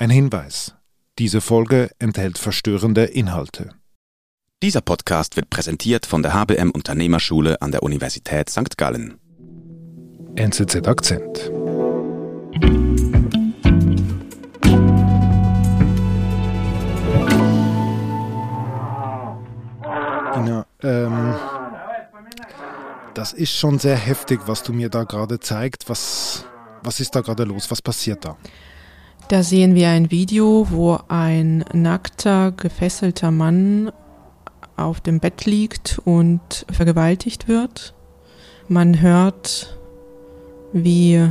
Ein Hinweis. Diese Folge enthält verstörende Inhalte. Dieser Podcast wird präsentiert von der HBM Unternehmerschule an der Universität St. Gallen. NZZ Akzent. Ina, ähm, das ist schon sehr heftig, was du mir da gerade zeigst. Was, was ist da gerade los? Was passiert da? Da sehen wir ein Video, wo ein nackter, gefesselter Mann auf dem Bett liegt und vergewaltigt wird. Man hört, wie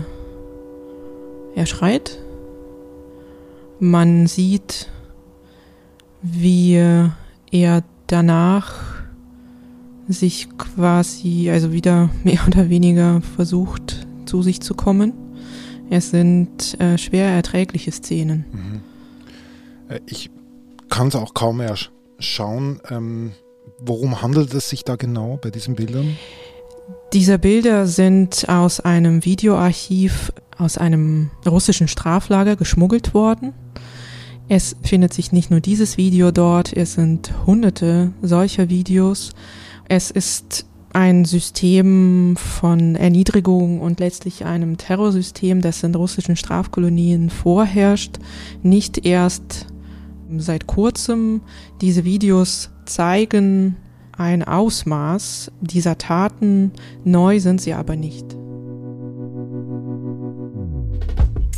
er schreit. Man sieht, wie er danach sich quasi, also wieder mehr oder weniger versucht, zu sich zu kommen. Es sind äh, schwer erträgliche Szenen. Mhm. Äh, ich kann es auch kaum mehr schauen. Ähm, worum handelt es sich da genau bei diesen Bildern? Diese Bilder sind aus einem Videoarchiv aus einem russischen Straflager geschmuggelt worden. Es findet sich nicht nur dieses Video dort, es sind hunderte solcher Videos. Es ist ein System von Erniedrigung und letztlich einem Terrorsystem, das in russischen Strafkolonien vorherrscht, nicht erst seit kurzem. Diese Videos zeigen ein Ausmaß dieser Taten, neu sind sie aber nicht.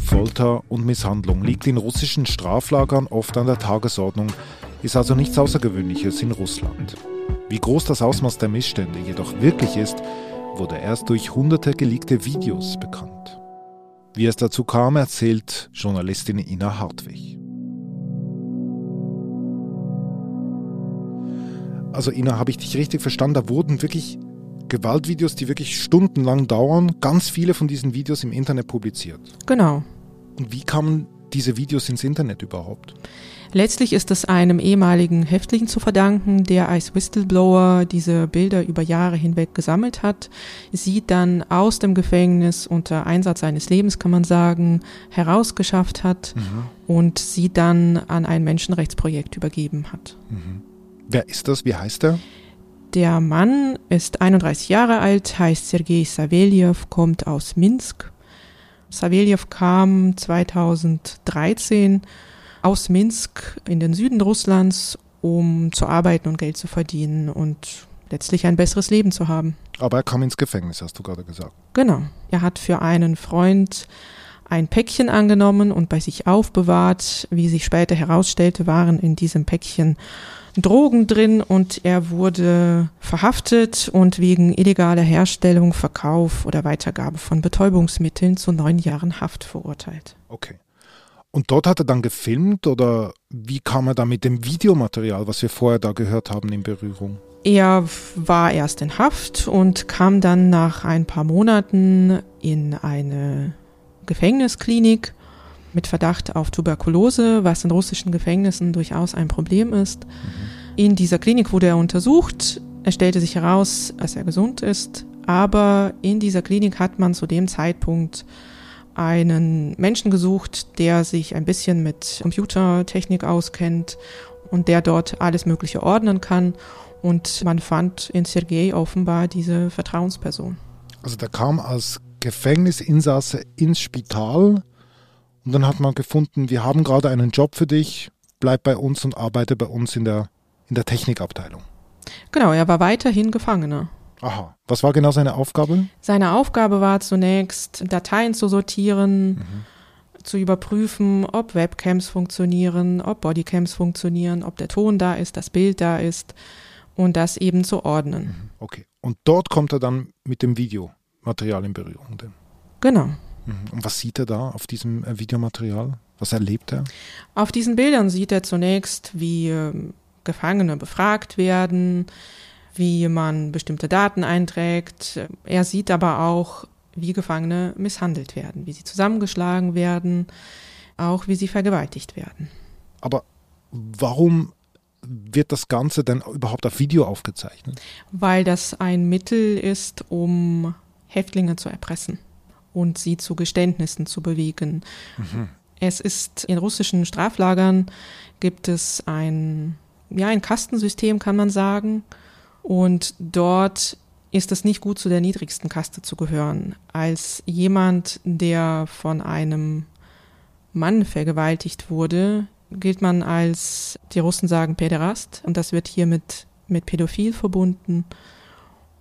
Folter und Misshandlung liegt in russischen Straflagern oft an der Tagesordnung, ist also nichts Außergewöhnliches in Russland. Wie groß das Ausmaß der Missstände jedoch wirklich ist, wurde erst durch hunderte geleakte Videos bekannt. Wie es dazu kam, erzählt Journalistin Ina Hartwig. Also Ina, habe ich dich richtig verstanden? Da wurden wirklich Gewaltvideos, die wirklich stundenlang dauern, ganz viele von diesen Videos im Internet publiziert. Genau. Und wie kamen diese Videos ins Internet überhaupt? Letztlich ist es einem ehemaligen Häftling zu verdanken, der als Whistleblower diese Bilder über Jahre hinweg gesammelt hat, sie dann aus dem Gefängnis unter Einsatz seines Lebens, kann man sagen, herausgeschafft hat mhm. und sie dann an ein Menschenrechtsprojekt übergeben hat. Mhm. Wer ist das? Wie heißt er? Der Mann ist 31 Jahre alt, heißt Sergei Saveljew, kommt aus Minsk. Saveljew kam 2013 aus Minsk in den Süden Russlands, um zu arbeiten und Geld zu verdienen und letztlich ein besseres Leben zu haben. Aber er kam ins Gefängnis, hast du gerade gesagt. Genau. Er hat für einen Freund ein Päckchen angenommen und bei sich aufbewahrt. Wie sich später herausstellte, waren in diesem Päckchen Drogen drin und er wurde verhaftet und wegen illegaler Herstellung, Verkauf oder Weitergabe von Betäubungsmitteln zu neun Jahren Haft verurteilt. Okay. Und dort hat er dann gefilmt oder wie kam er da mit dem Videomaterial, was wir vorher da gehört haben, in Berührung? Er war erst in Haft und kam dann nach ein paar Monaten in eine Gefängnisklinik mit Verdacht auf Tuberkulose, was in russischen Gefängnissen durchaus ein Problem ist. Mhm. In dieser Klinik wurde er untersucht. Es stellte sich heraus, dass er gesund ist. Aber in dieser Klinik hat man zu dem Zeitpunkt einen Menschen gesucht, der sich ein bisschen mit Computertechnik auskennt und der dort alles Mögliche ordnen kann. Und man fand in Sergei offenbar diese Vertrauensperson. Also der kam als Gefängnisinsasse ins Spital und dann hat man gefunden, wir haben gerade einen Job für dich, bleib bei uns und arbeite bei uns in der, in der Technikabteilung. Genau, er war weiterhin Gefangener. Aha. Was war genau seine Aufgabe? Seine Aufgabe war zunächst, Dateien zu sortieren, mhm. zu überprüfen, ob Webcams funktionieren, ob Bodycams funktionieren, ob der Ton da ist, das Bild da ist und das eben zu ordnen. Mhm. Okay. Und dort kommt er dann mit dem Videomaterial in Berührung. Denn. Genau. Mhm. Und was sieht er da auf diesem äh, Videomaterial? Was erlebt er? Auf diesen Bildern sieht er zunächst, wie ähm, Gefangene befragt werden, wie man bestimmte Daten einträgt. Er sieht aber auch, wie Gefangene misshandelt werden, wie sie zusammengeschlagen werden, auch wie sie vergewaltigt werden. Aber warum wird das Ganze denn überhaupt auf Video aufgezeichnet? Weil das ein Mittel ist, um Häftlinge zu erpressen und sie zu Geständnissen zu bewegen. Mhm. Es ist in russischen Straflagern gibt es ein, ja, ein Kastensystem, kann man sagen. Und dort ist es nicht gut, zu der niedrigsten Kaste zu gehören. Als jemand, der von einem Mann vergewaltigt wurde, gilt man als, die Russen sagen, Päderast. Und das wird hier mit, mit Pädophil verbunden.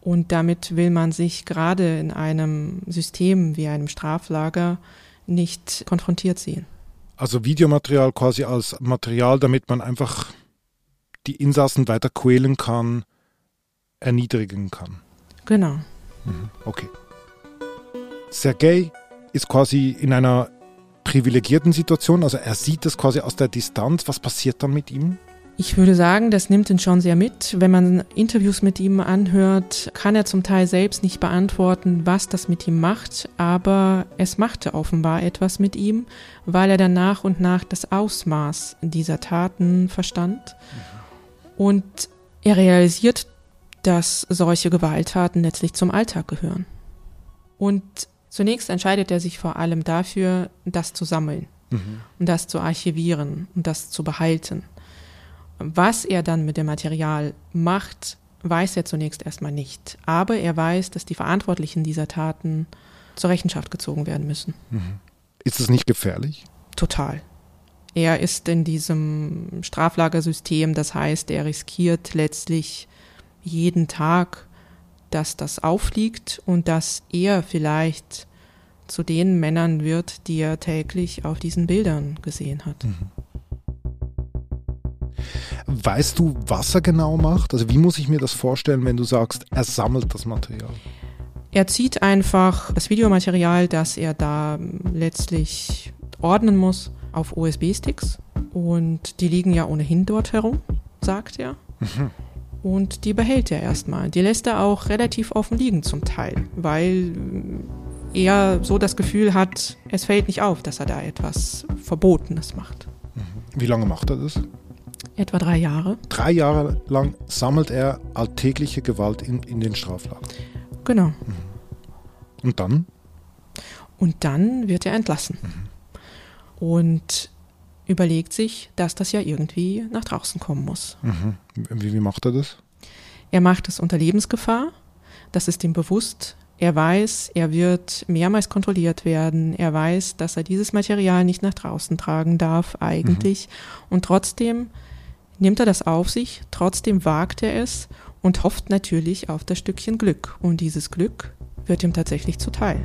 Und damit will man sich gerade in einem System wie einem Straflager nicht konfrontiert sehen. Also Videomaterial quasi als Material, damit man einfach die Insassen weiter quälen kann, erniedrigen kann. Genau. Mhm, okay. Sergei ist quasi in einer privilegierten Situation, also er sieht das quasi aus der Distanz. Was passiert dann mit ihm? Ich würde sagen, das nimmt ihn schon sehr mit. Wenn man Interviews mit ihm anhört, kann er zum Teil selbst nicht beantworten, was das mit ihm macht, aber es machte offenbar etwas mit ihm, weil er dann nach und nach das Ausmaß dieser Taten verstand. Und er realisiert, dass solche Gewalttaten letztlich zum Alltag gehören. Und zunächst entscheidet er sich vor allem dafür, das zu sammeln mhm. und das zu archivieren und das zu behalten. Was er dann mit dem Material macht, weiß er zunächst erstmal nicht. Aber er weiß, dass die Verantwortlichen dieser Taten zur Rechenschaft gezogen werden müssen. Mhm. Ist es nicht gefährlich? Total. Er ist in diesem Straflagersystem, das heißt, er riskiert letztlich jeden Tag, dass das auffliegt und dass er vielleicht zu den Männern wird, die er täglich auf diesen Bildern gesehen hat. Mhm. Weißt du, was er genau macht? Also wie muss ich mir das vorstellen, wenn du sagst, er sammelt das Material? Er zieht einfach das Videomaterial, das er da letztlich ordnen muss, auf USB-Sticks. Und die liegen ja ohnehin dort herum, sagt er. Mhm. Und die behält er erstmal. Die lässt er auch relativ offen liegen zum Teil, weil er so das Gefühl hat, es fällt nicht auf, dass er da etwas Verbotenes macht. Mhm. Wie lange macht er das? Etwa drei Jahre. Drei Jahre lang sammelt er alltägliche Gewalt in, in den Straflagen. Genau. Mhm. Und dann? Und dann wird er entlassen. Mhm. Und überlegt sich, dass das ja irgendwie nach draußen kommen muss. Mhm. Wie, wie macht er das? Er macht es unter Lebensgefahr. Das ist ihm bewusst. Er weiß, er wird mehrmals kontrolliert werden. Er weiß, dass er dieses Material nicht nach draußen tragen darf eigentlich. Mhm. Und trotzdem nimmt er das auf sich, trotzdem wagt er es und hofft natürlich auf das Stückchen Glück. Und dieses Glück wird ihm tatsächlich zuteil.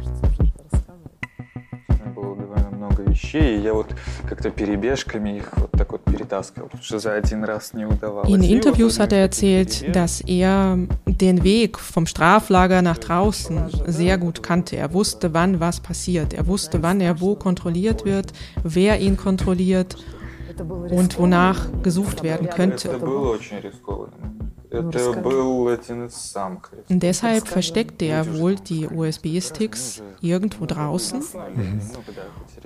In Interviews hat er erzählt, dass er den Weg vom Straflager nach draußen sehr gut kannte. Er wusste, wann was passiert. Er wusste, wann er wo kontrolliert wird, wer ihn kontrolliert und wonach gesucht werden könnte. Deshalb versteckte er wohl die USB-Sticks irgendwo draußen. Mhm.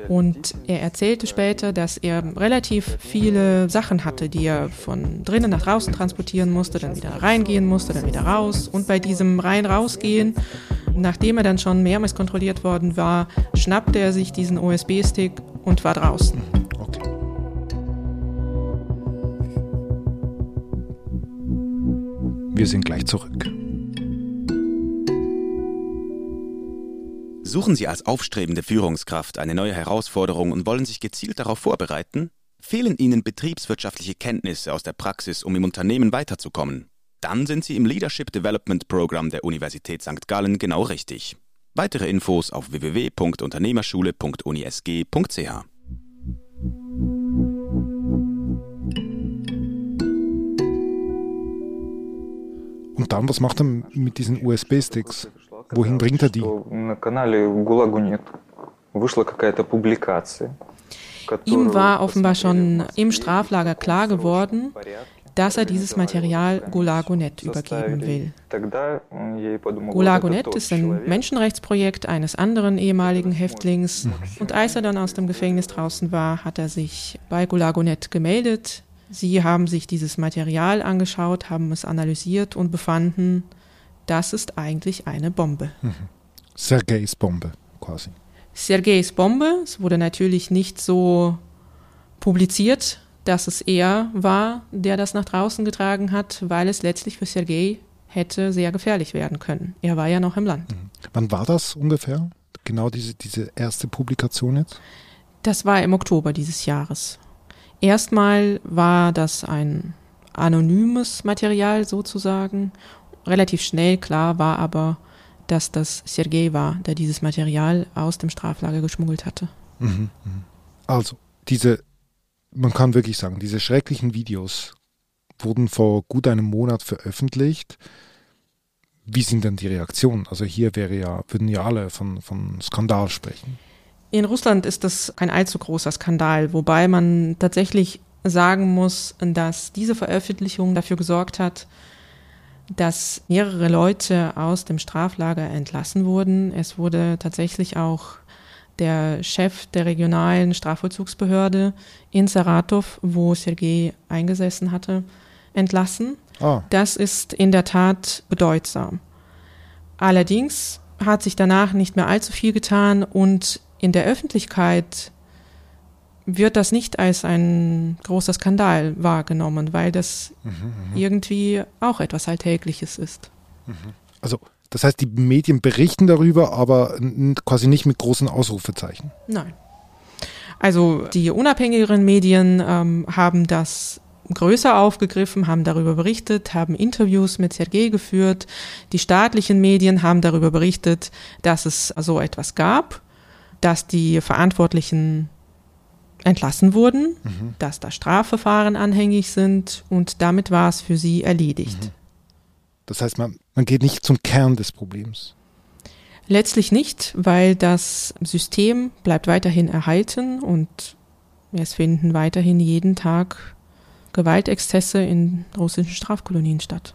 Und er erzählte später, dass er relativ viele Sachen hatte, die er von drinnen nach draußen transportieren musste, dann wieder reingehen musste, dann wieder raus. Und bei diesem Rein-Rausgehen, nachdem er dann schon mehrmals kontrolliert worden war, schnappte er sich diesen USB-Stick und war draußen. Wir sind gleich zurück. Suchen Sie als aufstrebende Führungskraft eine neue Herausforderung und wollen sich gezielt darauf vorbereiten? Fehlen Ihnen betriebswirtschaftliche Kenntnisse aus der Praxis, um im Unternehmen weiterzukommen? Dann sind Sie im Leadership Development Program der Universität St. Gallen genau richtig. Weitere Infos auf www.unternehmerschule.unisg.ch. Und dann, was macht er mit diesen USB-Sticks? Wohin bringt er die? Ihm war offenbar schon im Straflager klar geworden, dass er dieses Material Gulagonet übergeben will. Gulagonet ist ein Menschenrechtsprojekt eines anderen ehemaligen Häftlings. Und als er dann aus dem Gefängnis draußen war, hat er sich bei Gulagonet gemeldet, Sie haben sich dieses Material angeschaut, haben es analysiert und befanden, das ist eigentlich eine Bombe. Mhm. Sergejs Bombe quasi. Sergejs Bombe, es wurde natürlich nicht so publiziert, dass es er war, der das nach draußen getragen hat, weil es letztlich für Sergej hätte sehr gefährlich werden können. Er war ja noch im Land. Mhm. Wann war das ungefähr? Genau diese, diese erste Publikation jetzt? Das war im Oktober dieses Jahres. Erstmal war das ein anonymes Material sozusagen. Relativ schnell klar war aber, dass das Sergei war, der dieses Material aus dem Straflager geschmuggelt hatte. Mhm, mhm. Also, diese, man kann wirklich sagen, diese schrecklichen Videos wurden vor gut einem Monat veröffentlicht. Wie sind denn die Reaktionen? Also hier wäre ja, würden ja alle von, von Skandal sprechen. In Russland ist das kein allzu großer Skandal, wobei man tatsächlich sagen muss, dass diese Veröffentlichung dafür gesorgt hat, dass mehrere Leute aus dem Straflager entlassen wurden. Es wurde tatsächlich auch der Chef der regionalen Strafvollzugsbehörde in Saratov, wo Sergei eingesessen hatte, entlassen. Oh. Das ist in der Tat bedeutsam. Allerdings hat sich danach nicht mehr allzu viel getan und in der Öffentlichkeit wird das nicht als ein großer Skandal wahrgenommen, weil das mhm, mhm. irgendwie auch etwas Alltägliches ist. Mhm. Also das heißt, die Medien berichten darüber, aber quasi nicht mit großen Ausrufezeichen. Nein. Also die unabhängigeren Medien ähm, haben das größer aufgegriffen, haben darüber berichtet, haben Interviews mit Sergei geführt. Die staatlichen Medien haben darüber berichtet, dass es so etwas gab, dass die Verantwortlichen entlassen wurden, mhm. dass da Strafverfahren anhängig sind und damit war es für sie erledigt. Mhm. Das heißt, man, man geht nicht zum Kern des Problems. Letztlich nicht, weil das System bleibt weiterhin erhalten und es finden weiterhin jeden Tag Gewaltexzesse in russischen Strafkolonien statt.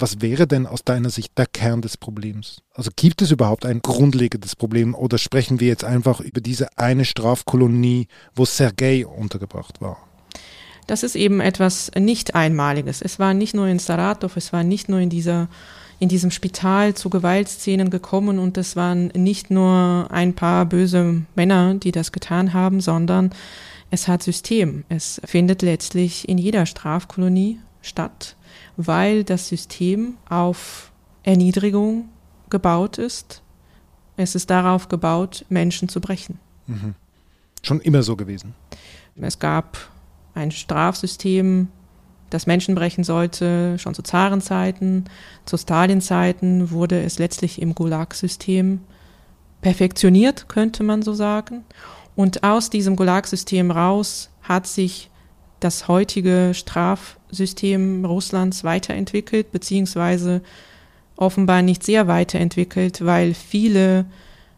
Was wäre denn aus deiner Sicht der Kern des Problems? Also gibt es überhaupt ein grundlegendes Problem oder sprechen wir jetzt einfach über diese eine Strafkolonie, wo Sergei untergebracht war? Das ist eben etwas nicht Einmaliges. Es war nicht nur in Saratov, es war nicht nur in dieser in diesem Spital zu Gewaltszenen gekommen und es waren nicht nur ein paar böse Männer, die das getan haben, sondern es hat System. Es findet letztlich in jeder Strafkolonie statt weil das System auf Erniedrigung gebaut ist. Es ist darauf gebaut, Menschen zu brechen. Mhm. Schon immer so gewesen. Es gab ein Strafsystem, das Menschen brechen sollte, schon zu Zarenzeiten. Zu Stalinzeiten wurde es letztlich im Gulag-System perfektioniert, könnte man so sagen. Und aus diesem Gulag-System raus hat sich das heutige Strafsystem Russlands weiterentwickelt, beziehungsweise offenbar nicht sehr weiterentwickelt, weil viele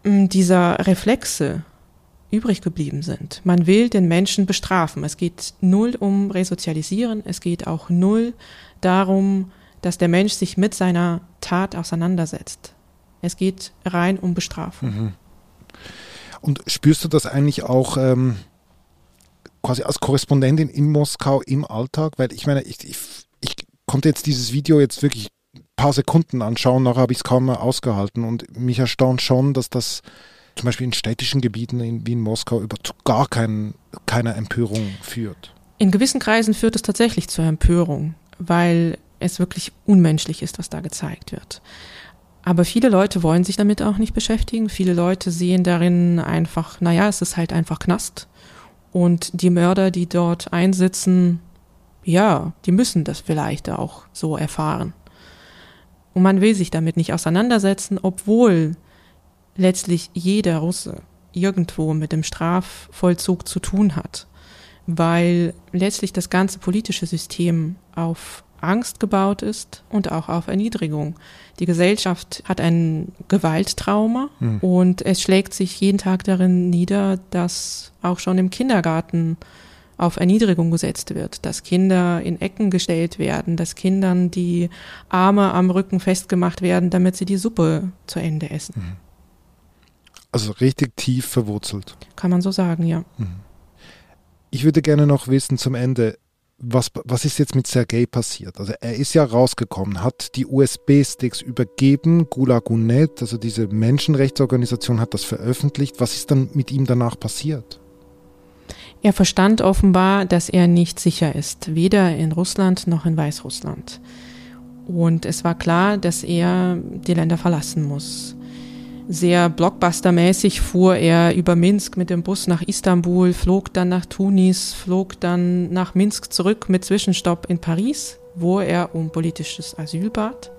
hm, dieser Reflexe übrig geblieben sind. Man will den Menschen bestrafen. Es geht null um Resozialisieren, es geht auch null darum, dass der Mensch sich mit seiner Tat auseinandersetzt. Es geht rein um Bestrafung. Mhm. Und spürst du das eigentlich auch ähm, quasi als Korrespondentin in Moskau im Alltag? Weil ich meine, ich, ich, ich konnte jetzt dieses Video jetzt wirklich ein paar Sekunden anschauen, nachher habe ich es kaum mehr ausgehalten und mich erstaunt schon, dass das zum Beispiel in städtischen Gebieten in, wie in Moskau über gar kein, keine Empörung führt. In gewissen Kreisen führt es tatsächlich zur Empörung, weil es wirklich unmenschlich ist, was da gezeigt wird. Aber viele Leute wollen sich damit auch nicht beschäftigen. Viele Leute sehen darin einfach, naja, es ist halt einfach Knast. Und die Mörder, die dort einsitzen, ja, die müssen das vielleicht auch so erfahren. Und man will sich damit nicht auseinandersetzen, obwohl letztlich jeder Russe irgendwo mit dem Strafvollzug zu tun hat, weil letztlich das ganze politische System auf Angst gebaut ist und auch auf Erniedrigung. Die Gesellschaft hat ein Gewalttrauma mhm. und es schlägt sich jeden Tag darin nieder, dass auch schon im Kindergarten auf Erniedrigung gesetzt wird, dass Kinder in Ecken gestellt werden, dass Kindern die Arme am Rücken festgemacht werden, damit sie die Suppe zu Ende essen. Mhm. Also richtig tief verwurzelt. Kann man so sagen, ja. Mhm. Ich würde gerne noch wissen zum Ende, was, was ist jetzt mit Sergei passiert? Also er ist ja rausgekommen, hat die USB-Sticks übergeben, Gulagunet, also diese Menschenrechtsorganisation hat das veröffentlicht. Was ist dann mit ihm danach passiert? Er verstand offenbar, dass er nicht sicher ist, weder in Russland noch in Weißrussland. Und es war klar, dass er die Länder verlassen muss. Sehr blockbustermäßig fuhr er über Minsk mit dem Bus nach Istanbul, flog dann nach Tunis, flog dann nach Minsk zurück mit Zwischenstopp in Paris, wo er um politisches Asyl bat.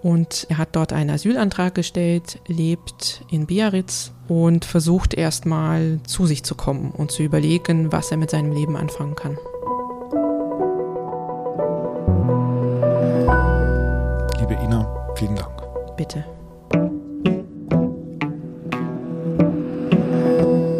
Und er hat dort einen Asylantrag gestellt, lebt in Biarritz und versucht erstmal zu sich zu kommen und zu überlegen, was er mit seinem Leben anfangen kann. Liebe Ina, vielen Dank. Bitte.